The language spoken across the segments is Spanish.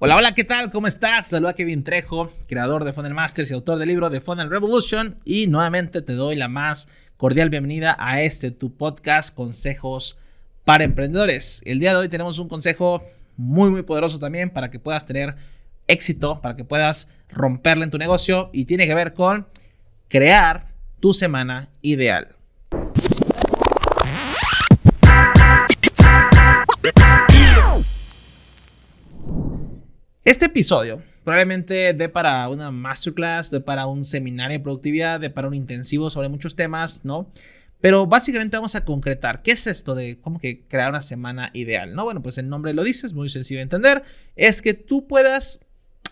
Hola, hola, ¿qué tal? ¿Cómo estás? Saluda a Kevin Trejo, creador de Funnel Masters y autor del libro de Funnel Revolution. Y nuevamente te doy la más cordial bienvenida a este tu podcast, Consejos para Emprendedores. El día de hoy tenemos un consejo muy, muy poderoso también para que puedas tener éxito, para que puedas romperle en tu negocio y tiene que ver con crear tu semana ideal. Este episodio probablemente dé para una masterclass, dé para un seminario de productividad, dé para un intensivo sobre muchos temas, ¿no? Pero básicamente vamos a concretar, ¿qué es esto de cómo que crear una semana ideal? No, bueno, pues el nombre lo dice, es muy sencillo de entender, es que tú puedas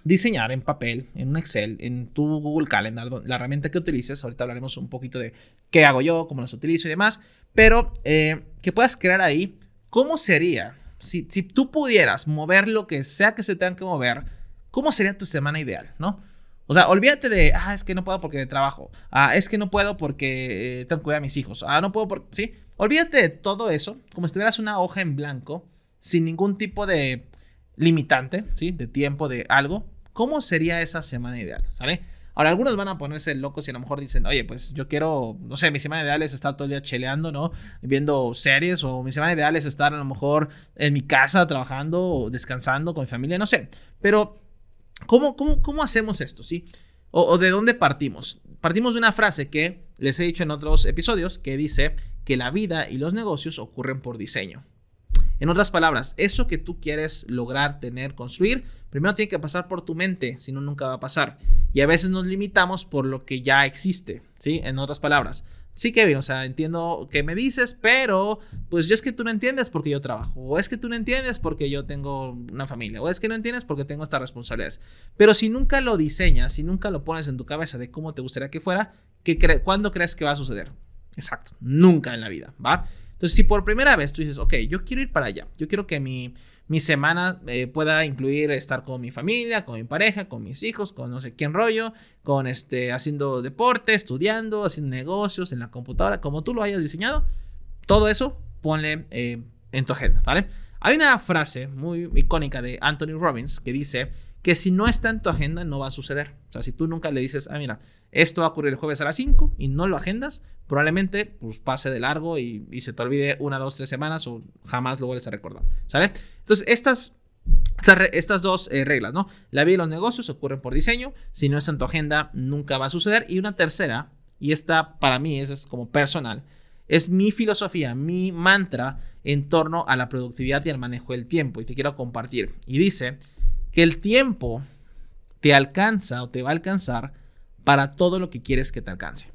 diseñar en papel, en un Excel, en tu Google Calendar, la herramienta que utilices, ahorita hablaremos un poquito de qué hago yo, cómo las utilizo y demás, pero eh, que puedas crear ahí cómo sería si, tú pudieras mover lo que sea que se tenga que mover, ¿cómo sería tu semana ideal, no? O sea, olvídate de, ah, es que no puedo porque trabajo. Ah, es que no puedo porque eh, tengo que cuidar a mis hijos. Ah, no puedo porque, ¿sí? Olvídate de todo eso, como si tuvieras una hoja en blanco, sin ningún tipo de limitante, ¿sí? De tiempo, de algo. ¿Cómo sería esa semana ideal? ¿Sale? Ahora, algunos van a ponerse locos y a lo mejor dicen, oye, pues yo quiero, no sé, mi semana ideal es estar todo el día cheleando, ¿no? Viendo series o mi semana ideal es estar a lo mejor en mi casa trabajando o descansando con mi familia, no sé. Pero, ¿cómo, cómo, cómo hacemos esto, sí? O, o de dónde partimos? Partimos de una frase que les he dicho en otros episodios que dice que la vida y los negocios ocurren por diseño. En otras palabras, eso que tú quieres lograr, tener, construir, primero tiene que pasar por tu mente, si no, nunca va a pasar. Y a veces nos limitamos por lo que ya existe, ¿sí? En otras palabras. Sí, Kevin, o sea, entiendo que me dices, pero pues yo es que tú no entiendes porque yo trabajo, o es que tú no entiendes porque yo tengo una familia, o es que no entiendes porque tengo estas responsabilidades. Pero si nunca lo diseñas, si nunca lo pones en tu cabeza de cómo te gustaría que fuera, ¿cuándo crees que va a suceder? Exacto, nunca en la vida, ¿va? Entonces, si por primera vez tú dices, ok, yo quiero ir para allá, yo quiero que mi, semana eh, pueda incluir estar con mi familia, con mi pareja, con mis hijos, con no sé quién rollo, con este, haciendo deporte, estudiando, haciendo negocios en la computadora, como tú lo hayas diseñado, todo eso ponle eh, en tu agenda, ¿vale? Hay una frase muy icónica de Anthony Robbins que dice que si no está en tu agenda no va a suceder. O sea, si tú nunca le dices, ah, mira, esto va a ocurrir el jueves a las 5 y no lo agendas, probablemente pues pase de largo y, se te olvide una, dos, tres semanas o jamás lo vuelves a recordar, ¿sale? Entonces, estas, estas, dos eh, reglas, ¿no? La vida y los negocios ocurren por diseño, si no está en tu agenda nunca va a suceder. Y una tercera, y esta para mí es como personal, es mi filosofía, mi mantra en torno a la productividad y al manejo del tiempo y te quiero compartir. Y dice que el tiempo te alcanza o te va a alcanzar para todo lo que quieres que te alcance.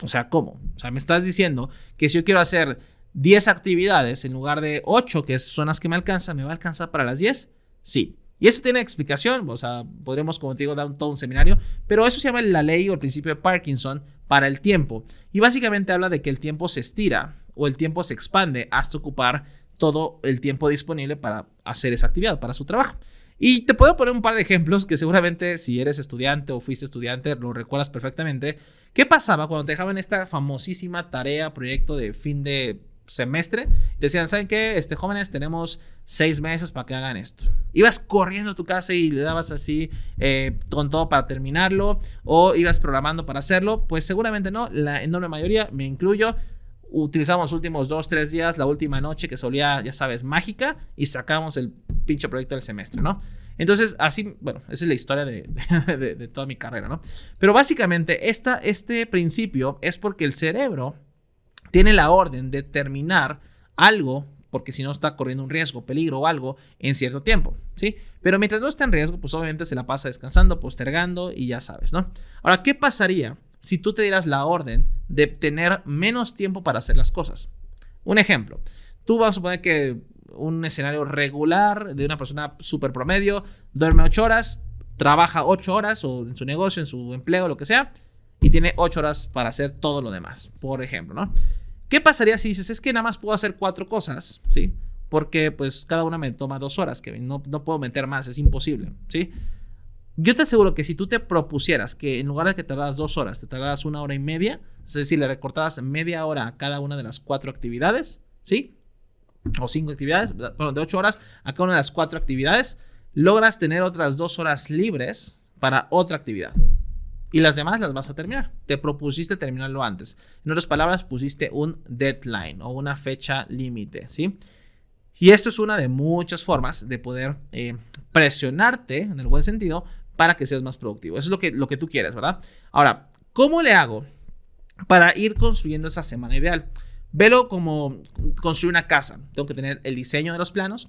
O sea, ¿cómo? O sea, me estás diciendo que si yo quiero hacer 10 actividades en lugar de 8, que son las que me alcanzan, ¿me va a alcanzar para las 10? Sí. Y eso tiene explicación, o sea, podremos, como te digo, dar todo un seminario, pero eso se llama la ley o el principio de Parkinson para el tiempo. Y básicamente habla de que el tiempo se estira o el tiempo se expande hasta ocupar todo el tiempo disponible para hacer esa actividad, para su trabajo. Y te puedo poner un par de ejemplos que seguramente si eres estudiante o fuiste estudiante lo recuerdas perfectamente. ¿Qué pasaba cuando te dejaban esta famosísima tarea, proyecto de fin de semestre? Decían, ¿saben qué? Este, jóvenes, tenemos seis meses para que hagan esto. Ibas corriendo a tu casa y le dabas así eh, con todo para terminarlo o ibas programando para hacerlo. Pues seguramente no, la enorme mayoría, me incluyo, utilizamos los últimos dos, tres días, la última noche que solía, ya sabes, mágica, y sacamos el pinche proyecto del semestre, ¿no? Entonces, así, bueno, esa es la historia de, toda mi carrera, ¿no? Pero básicamente, esta, este principio es porque el cerebro tiene la orden de terminar algo, porque si no está corriendo un riesgo, peligro o algo, en cierto tiempo, ¿sí? Pero mientras no está en riesgo, pues obviamente se la pasa descansando, postergando y ya sabes, ¿no? Ahora, ¿qué pasaría si tú te dieras la orden de tener menos tiempo para hacer las cosas. Un ejemplo, tú vas a suponer que un escenario regular de una persona súper promedio, duerme 8 horas, trabaja 8 horas o en su negocio, en su empleo, lo que sea, y tiene 8 horas para hacer todo lo demás, por ejemplo, ¿no? ¿Qué pasaría si dices, es que nada más puedo hacer cuatro cosas, ¿sí? Porque pues cada una me toma dos horas, que no, no puedo meter más, es imposible, ¿sí? Yo te aseguro que si tú te propusieras que en lugar de que tardaras dos horas, te tardaras una hora y media, es decir, le recortaras media hora a cada una de las cuatro actividades, ¿sí? O cinco actividades, bueno, de ocho horas a cada una de las cuatro actividades, logras tener otras dos horas libres para otra actividad. Y las demás las vas a terminar. Te propusiste terminarlo antes. En otras palabras, pusiste un deadline o una fecha límite, ¿sí? Y esto es una de muchas formas de poder eh, presionarte, en el buen sentido, para que seas más productivo. Eso es lo que, lo que tú quieres, ¿verdad? Ahora, ¿cómo le hago para ir construyendo esa semana ideal? Velo como construir una casa. Tengo que tener el diseño de los planos,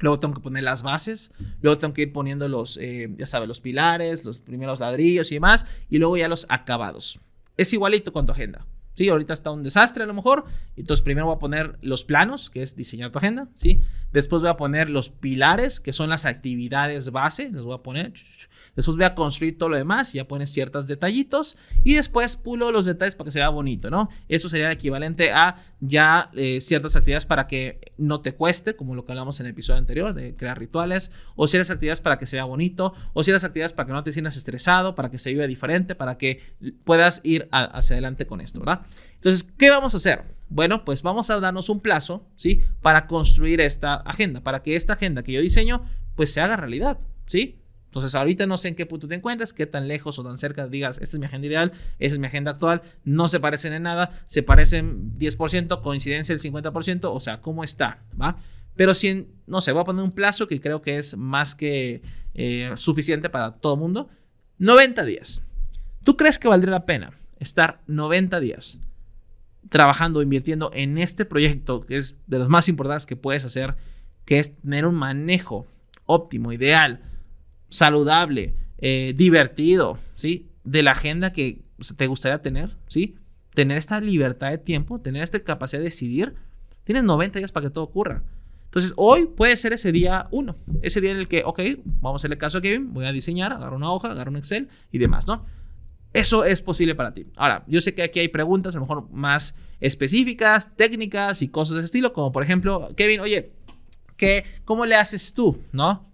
Luego tengo que poner las bases, luego tengo que ir poniendo los, eh, ya sabes, los pilares, los primeros ladrillos y demás, y luego ya los acabados. Es igualito con tu agenda. Sí, ahorita está un desastre a lo mejor. Entonces primero voy a poner los planos, que es diseñar tu agenda, ¿sí? Después voy a poner los pilares, que son las actividades base, los voy a poner. Después voy a construir todo lo demás, ya pones ciertos detallitos y después pulo los detalles para que se bonito, ¿no? Eso sería equivalente a ya eh, ciertas actividades para que no te cueste, como lo que hablamos en el episodio anterior, de crear rituales, o ciertas actividades para que se vea bonito, o ciertas actividades para que no te sientas estresado, para que se viva diferente, para que puedas ir hacia adelante con esto, ¿verdad? Entonces, ¿qué vamos a hacer? Bueno, pues vamos a darnos un plazo, ¿sí? Para construir esta agenda, para que esta agenda que yo diseño, pues se haga realidad, ¿sí? Entonces, ahorita no sé en qué punto te encuentras, qué tan lejos o tan cerca digas, esta es mi agenda ideal, esta es mi agenda actual, no se parecen en nada, se parecen 10%, coincidencia el 50%, o sea, ¿cómo está? ¿Va? Pero si, no sé, voy a poner un plazo que creo que es más que eh, suficiente para todo el mundo, 90 días. ¿Tú crees que valdría la pena estar 90 días trabajando, invirtiendo en este proyecto, que es de los más importantes que puedes hacer, que es tener un manejo óptimo, ideal, saludable, eh, divertido, ¿sí? De la agenda que te gustaría tener, ¿sí? Tener esta libertad de tiempo, tener esta capacidad de decidir. Tienes 90 días para que todo ocurra. Entonces, hoy puede ser ese día uno, ese día en el que, ok, vamos a hacerle caso a Kevin, voy a diseñar, agarrar una hoja, agarrar un Excel y demás, ¿no? Eso es posible para ti. Ahora, yo sé que aquí hay preguntas a lo mejor más específicas, técnicas y cosas de ese estilo, como por ejemplo, Kevin, oye, ¿qué, ¿cómo le haces tú? ¿No?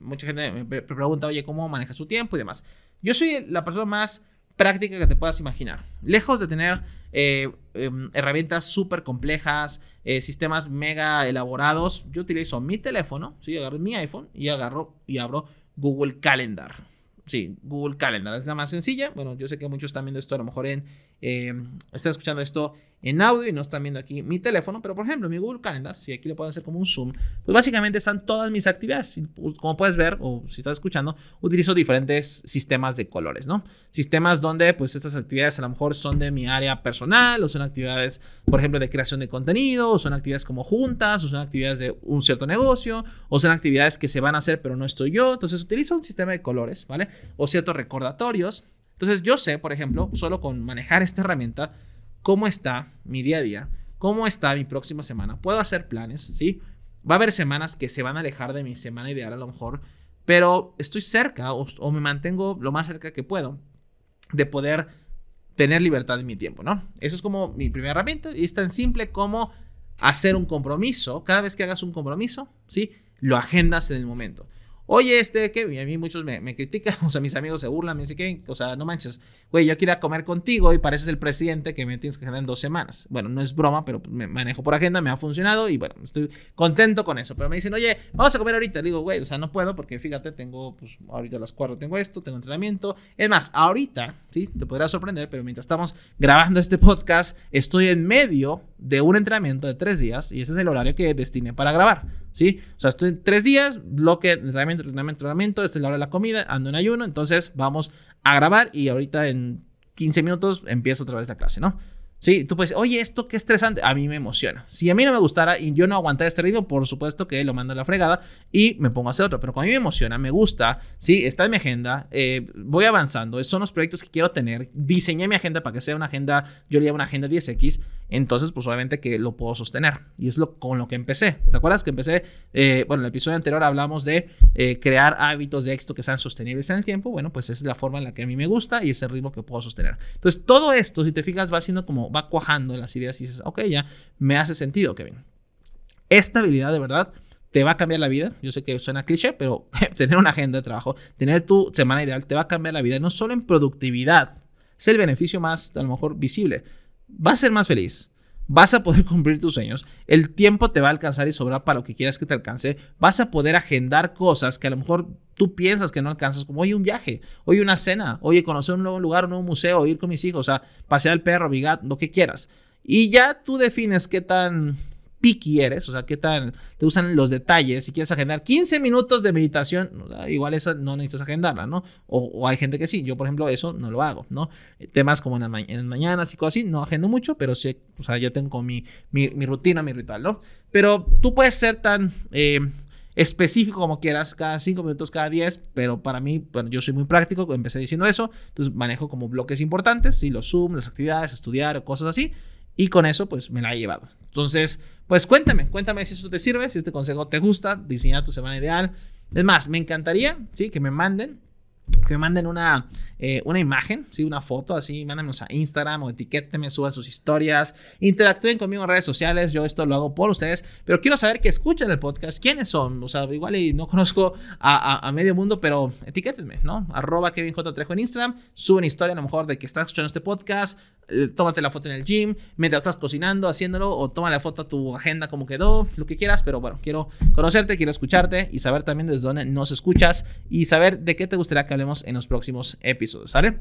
mucha gente me pregunta, oye, ¿cómo manejas su tiempo y demás? Yo soy la persona más práctica que te puedas imaginar. Lejos de tener eh, em, herramientas súper complejas, eh, sistemas mega elaborados, yo utilizo mi teléfono, ¿sí? agarro mi iPhone y agarro y abro Google Calendar. Sí, Google Calendar es la más sencilla. Bueno, yo sé que muchos están viendo esto a lo mejor en... Eh, están escuchando esto en audio y no están viendo aquí mi teléfono, pero por ejemplo mi Google Calendar, si aquí le puedo hacer como un zoom, pues básicamente están todas mis actividades. Pues, como puedes ver o si estás escuchando, utilizo diferentes sistemas de colores, ¿no? Sistemas donde pues estas actividades a lo mejor son de mi área personal o son actividades, por ejemplo, de creación de contenido, o son actividades como juntas, o son actividades de un cierto negocio, o son actividades que se van a hacer pero no estoy yo. Entonces utilizo un sistema de colores, ¿vale? O ciertos recordatorios. Entonces yo sé, por ejemplo, solo con manejar esta herramienta, cómo está mi día a día, cómo está mi próxima semana. Puedo hacer planes, ¿sí? Va a haber semanas que se van a alejar de mi semana ideal a lo mejor, pero estoy cerca o, me mantengo lo más cerca que puedo de poder tener libertad en mi tiempo, ¿no? Eso es como mi primera herramienta y es tan simple como hacer un compromiso. Cada vez que hagas un compromiso, ¿sí? Lo agendas en el momento. Oye, este, que a mí muchos me, critican, o sea, mis amigos se burlan, me dicen que, o sea, no manches, güey, yo quiero comer contigo y pareces el presidente que me tienes que agendar en dos semanas. Bueno, no es broma, pero me manejo por agenda, me ha funcionado y bueno, estoy contento con eso. Pero me dicen, oye, vamos a comer ahorita. Digo, güey, o sea, no puedo porque fíjate, tengo, pues, ahorita a las cuatro tengo esto, tengo entrenamiento. Es más, ahorita, sí, te podrá sorprender, pero mientras estamos grabando este podcast, estoy en medio de un entrenamiento de tres días y ese es el horario que destiné para grabar. ¿sí? O sea, estoy tres días, bloque, entrenamiento, entrenamiento, entrenamiento, es la hora de la comida, ando en ayuno, entonces vamos a grabar y ahorita en 15 minutos empiezo otra vez la clase, ¿no? Sí, tú puedes, oye, esto qué estresante. A mí me emociona. Si a mí no me gustara y yo no aguantara este ritmo, por supuesto que lo mando a la fregada y me pongo a hacer otro. Pero cuando a mí me emociona, me gusta, sí, está en mi agenda, eh, voy avanzando, son los proyectos que quiero tener. Diseñé mi agenda para que sea una agenda, yo le llamo una agenda 10X. Entonces, pues obviamente que lo puedo sostener. Y es lo, con lo que empecé. ¿Te acuerdas que empecé? Eh, bueno, en el episodio anterior hablamos de eh, crear hábitos de éxito que sean sostenibles en el tiempo. Bueno, pues esa es la forma en la que a mí me gusta y es el ritmo que puedo sostener. Entonces, todo esto, si te fijas, va siendo como va cuajando las ideas y dices, ok, ya me hace sentido, Kevin. Esta habilidad de verdad te va a cambiar la vida. Yo sé que suena cliché, pero tener una agenda de trabajo, tener tu semana ideal, te va a cambiar la vida, no solo en productividad, es el beneficio más, a lo mejor, visible. Vas a ser más feliz, vas a poder cumplir tus sueños, el tiempo te va a alcanzar y sobrar para lo que quieras que te alcance, vas a poder agendar cosas que a lo mejor tú piensas que no alcanzas, como hoy un viaje, hoy una cena, oye, conocer un nuevo lugar, un nuevo museo, ir con mis hijos, o sea, pasear al perro, bigat, lo que quieras. Y ya tú defines qué tan picky eres, o sea, qué tan te usan los detalles. Si quieres agendar 15 minutos de meditación, igual esa no necesitas agendarla, ¿no? O, hay gente que sí. Yo, por ejemplo, eso no lo hago, ¿no? Temas como en, las mañanas y cosas así, no agendo mucho, pero sí, o sea, ya tengo mi, mi, rutina, mi ritual, ¿no? Pero tú puedes ser tan eh, específico como quieras, cada 5 minutos, cada 10, pero para mí, bueno, yo soy muy práctico, empecé diciendo eso, entonces manejo como bloques importantes, ¿sí? los Zoom, las actividades, estudiar o cosas así, y con eso, pues me la he llevado. Entonces, pues cuéntame, cuéntame si eso te sirve, si este consejo te gusta, diseñar tu semana ideal. Es más, me encantaría, ¿sí? Que me manden que me manden una, eh, una imagen, ¿sí? una foto así, mándanos a Instagram o etiquétenme, suban sus historias, interactúen conmigo en redes sociales, yo esto lo hago por ustedes, pero quiero saber que escuchan el podcast, quiénes son, o sea, igual y no conozco a, medio mundo, pero etiquétenme, ¿no? Arroba Kevin J. Trejo en Instagram, suben historia a lo mejor de que estás escuchando este podcast, tómate la foto en el gym, mientras estás cocinando, haciéndolo, o toma la foto a tu agenda como quedó, lo que quieras, pero bueno, quiero conocerte, quiero escucharte y saber también desde dónde nos escuchas y saber de qué te gustaría que hablemos en los próximos episodios, ¿sale?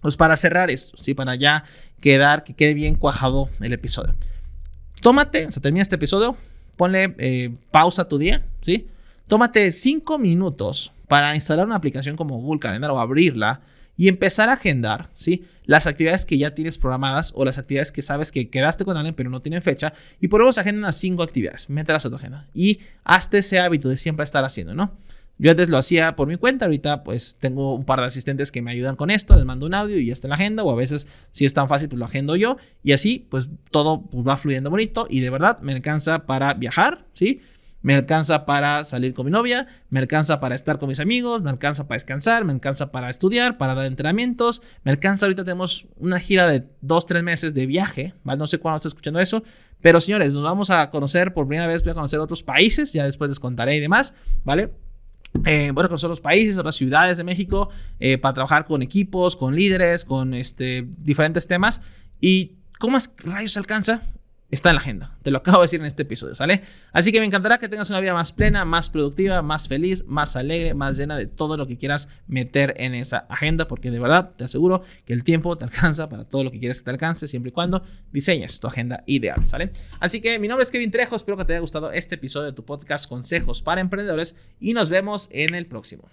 Pues para cerrar esto, ¿sí? Para ya quedar, que quede bien cuajado el episodio. Tómate, o sea, termina este episodio, ponle eh, pausa a tu día, ¿sí? Tómate cinco minutos para instalar una aplicación como Google Calendar o abrirla y empezar a agendar, ¿sí? Las actividades que ya tienes programadas o las actividades que sabes que quedaste con alguien pero no tienen fecha y por eso agendan las cinco actividades, mételas a tu agenda y hazte ese hábito de siempre estar haciendo, ¿no? Yo antes lo hacía por mi cuenta, ahorita pues tengo un par de asistentes que me ayudan con esto, les mando un audio y ya está en la agenda, o a veces si es tan fácil pues lo agendo yo y así pues todo pues, va fluyendo bonito y de verdad me alcanza para viajar, ¿sí? Me alcanza para salir con mi novia, me alcanza para estar con mis amigos, me alcanza para descansar, me alcanza para estudiar, para dar entrenamientos, me alcanza, ahorita tenemos una gira de dos, tres meses de viaje. No sé cuándo está escuchando eso, pero señores, nos vamos a conocer por primera vez, voy a conocer otros países, ya después les contaré y demás, ¿vale? Eh, voy a conocer otros países, otras ciudades de México, eh, para trabajar con equipos, con líderes, con este, diferentes temas. ¿Y cómo es rayos alcanza? Está en la agenda. Te lo acabo de decir en este episodio, ¿sale? Así que me encantará que tengas una vida más plena, más productiva, más feliz, más alegre, más llena de todo lo que quieras meter en esa agenda, porque de verdad te aseguro que el tiempo te alcanza para todo lo que quieras que te alcance, siempre y cuando diseñes tu agenda ideal, ¿sale? Así que mi nombre es Kevin Trejo, espero que te haya gustado este episodio de tu podcast Consejos para Emprendedores y nos vemos en el próximo.